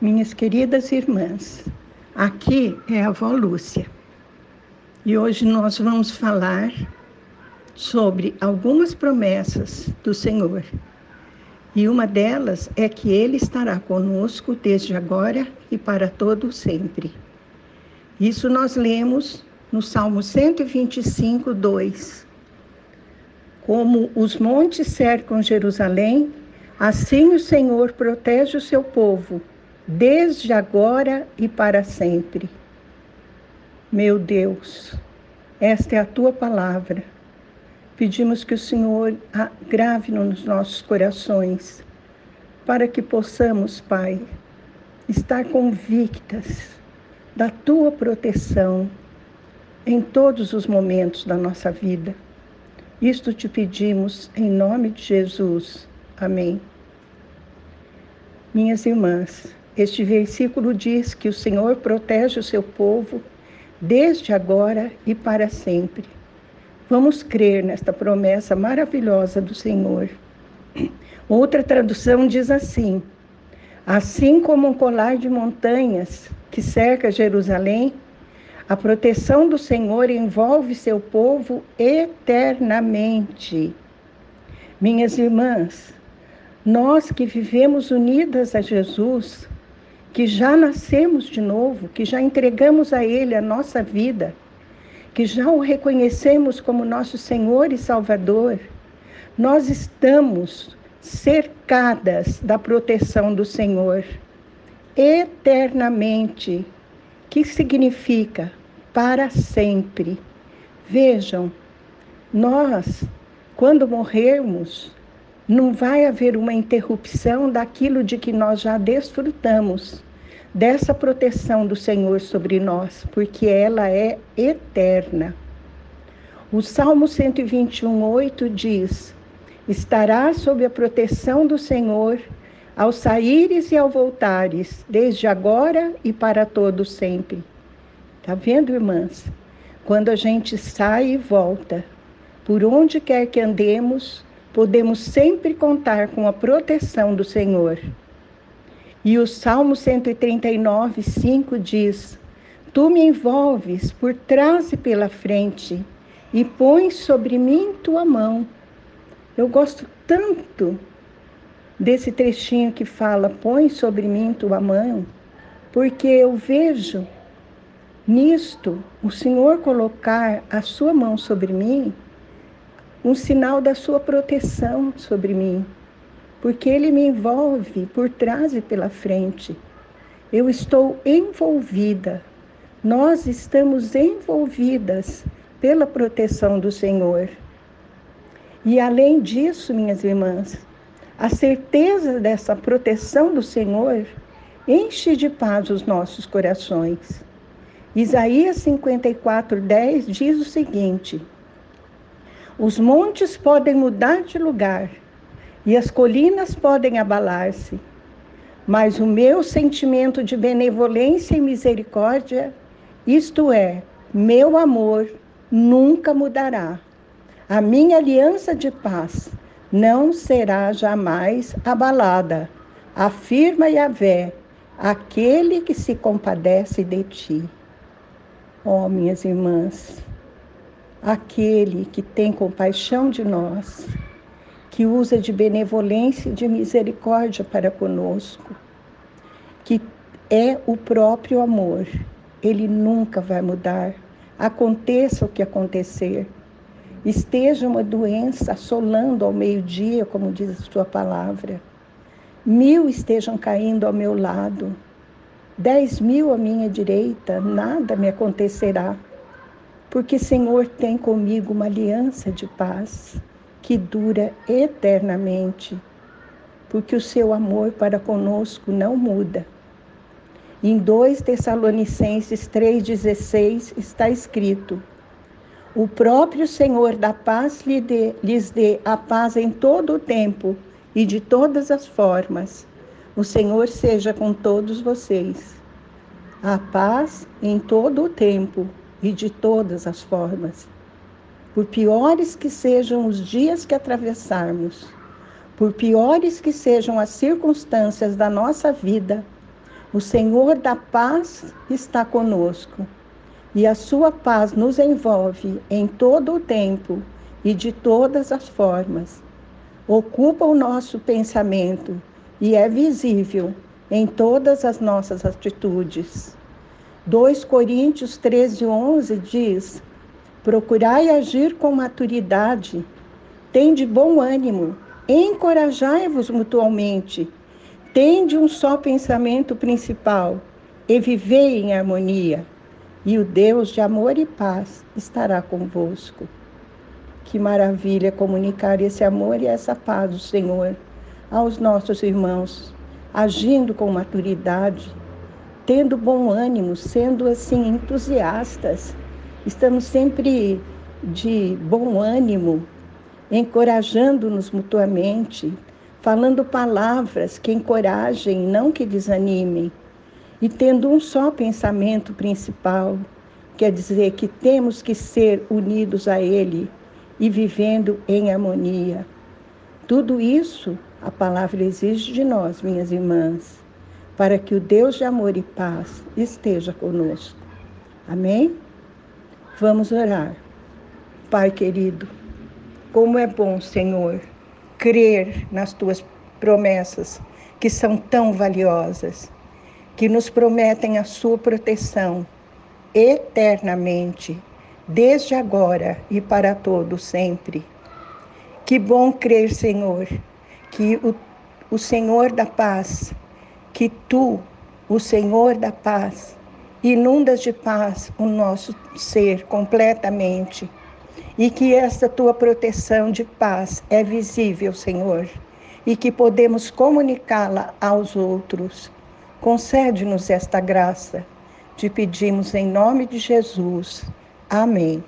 Minhas queridas irmãs, aqui é a avó Lúcia e hoje nós vamos falar sobre algumas promessas do Senhor. E uma delas é que Ele estará conosco desde agora e para todo sempre. Isso nós lemos no Salmo 125, 2. Como os montes cercam Jerusalém, assim o Senhor protege o seu povo desde agora e para sempre. Meu Deus, esta é a tua palavra. Pedimos que o Senhor grave nos nossos corações, para que possamos, Pai, estar convictas da tua proteção em todos os momentos da nossa vida. Isto te pedimos em nome de Jesus. Amém. Minhas irmãs, este versículo diz que o Senhor protege o seu povo desde agora e para sempre. Vamos crer nesta promessa maravilhosa do Senhor. Outra tradução diz assim: Assim como um colar de montanhas que cerca Jerusalém, a proteção do Senhor envolve seu povo eternamente. Minhas irmãs, nós que vivemos unidas a Jesus, que já nascemos de novo, que já entregamos a Ele a nossa vida, que já o reconhecemos como nosso Senhor e Salvador, nós estamos cercadas da proteção do Senhor eternamente, que significa para sempre. Vejam, nós, quando morrermos, não vai haver uma interrupção daquilo de que nós já desfrutamos, dessa proteção do Senhor sobre nós, porque ela é eterna. O Salmo 121, 8 diz: Estará sob a proteção do Senhor ao saíres e ao voltares, desde agora e para todo sempre. Tá vendo, irmãs? Quando a gente sai e volta, por onde quer que andemos, podemos sempre contar com a proteção do Senhor. E o Salmo 139, 5 diz: Tu me envolves por trás e pela frente e pões sobre mim tua mão. Eu gosto tanto desse trechinho que fala: Põe sobre mim tua mão, porque eu vejo nisto o Senhor colocar a sua mão sobre mim um sinal da sua proteção sobre mim, porque ele me envolve por trás e pela frente. Eu estou envolvida, nós estamos envolvidas pela proteção do Senhor. E além disso, minhas irmãs, a certeza dessa proteção do Senhor enche de paz os nossos corações. Isaías 54, 10 diz o seguinte: os montes podem mudar de lugar e as colinas podem abalar-se, mas o meu sentimento de benevolência e misericórdia, isto é, meu amor, nunca mudará. A minha aliança de paz não será jamais abalada. Afirma Yahvé, aquele que se compadece de ti. Ó, oh, minhas irmãs, aquele que tem compaixão de nós, que usa de benevolência e de misericórdia para conosco, que é o próprio amor. Ele nunca vai mudar, aconteça o que acontecer. Esteja uma doença assolando ao meio-dia, como diz a sua palavra. Mil estejam caindo ao meu lado, dez mil à minha direita, nada me acontecerá porque Senhor tem comigo uma aliança de paz que dura eternamente, porque o seu amor para conosco não muda. Em 2 Tessalonicenses 3,16 está escrito: O próprio Senhor da paz lhes dê a paz em todo o tempo e de todas as formas. O Senhor seja com todos vocês. A paz em todo o tempo e de todas as formas. Por piores que sejam os dias que atravessarmos, por piores que sejam as circunstâncias da nossa vida, O Senhor da paz está conosco e a sua paz nos envolve em todo o tempo e de todas as formas. Ocupa o nosso pensamento e é visível em todas as nossas atitudes. 2 Coríntios 13, 11 diz: Procurai agir com maturidade, tende bom ânimo, encorajai-vos mutualmente, tende um só pensamento principal e vivei em harmonia, e o Deus de amor e paz estará convosco. Que maravilha comunicar esse amor e essa paz do Senhor aos nossos irmãos, agindo com maturidade, tendo bom ânimo, sendo assim entusiastas. Estamos sempre de bom ânimo, encorajando-nos mutuamente, falando palavras que encorajem, não que desanimem, e tendo um só pensamento principal, quer dizer que temos que ser unidos a Ele e vivendo em harmonia. Tudo isso a palavra exige de nós, minhas irmãs, para que o Deus de amor e paz esteja conosco. Amém? Vamos orar. Pai querido, como é bom, Senhor, crer nas tuas promessas, que são tão valiosas, que nos prometem a sua proteção eternamente, desde agora e para todo sempre. Que bom crer, Senhor, que o, o Senhor da paz, que tu, o Senhor da paz, inundas de paz o nosso ser completamente e que esta tua proteção de paz é visível, Senhor, e que podemos comunicá-la aos outros. Concede-nos esta graça. Te pedimos em nome de Jesus. Amém.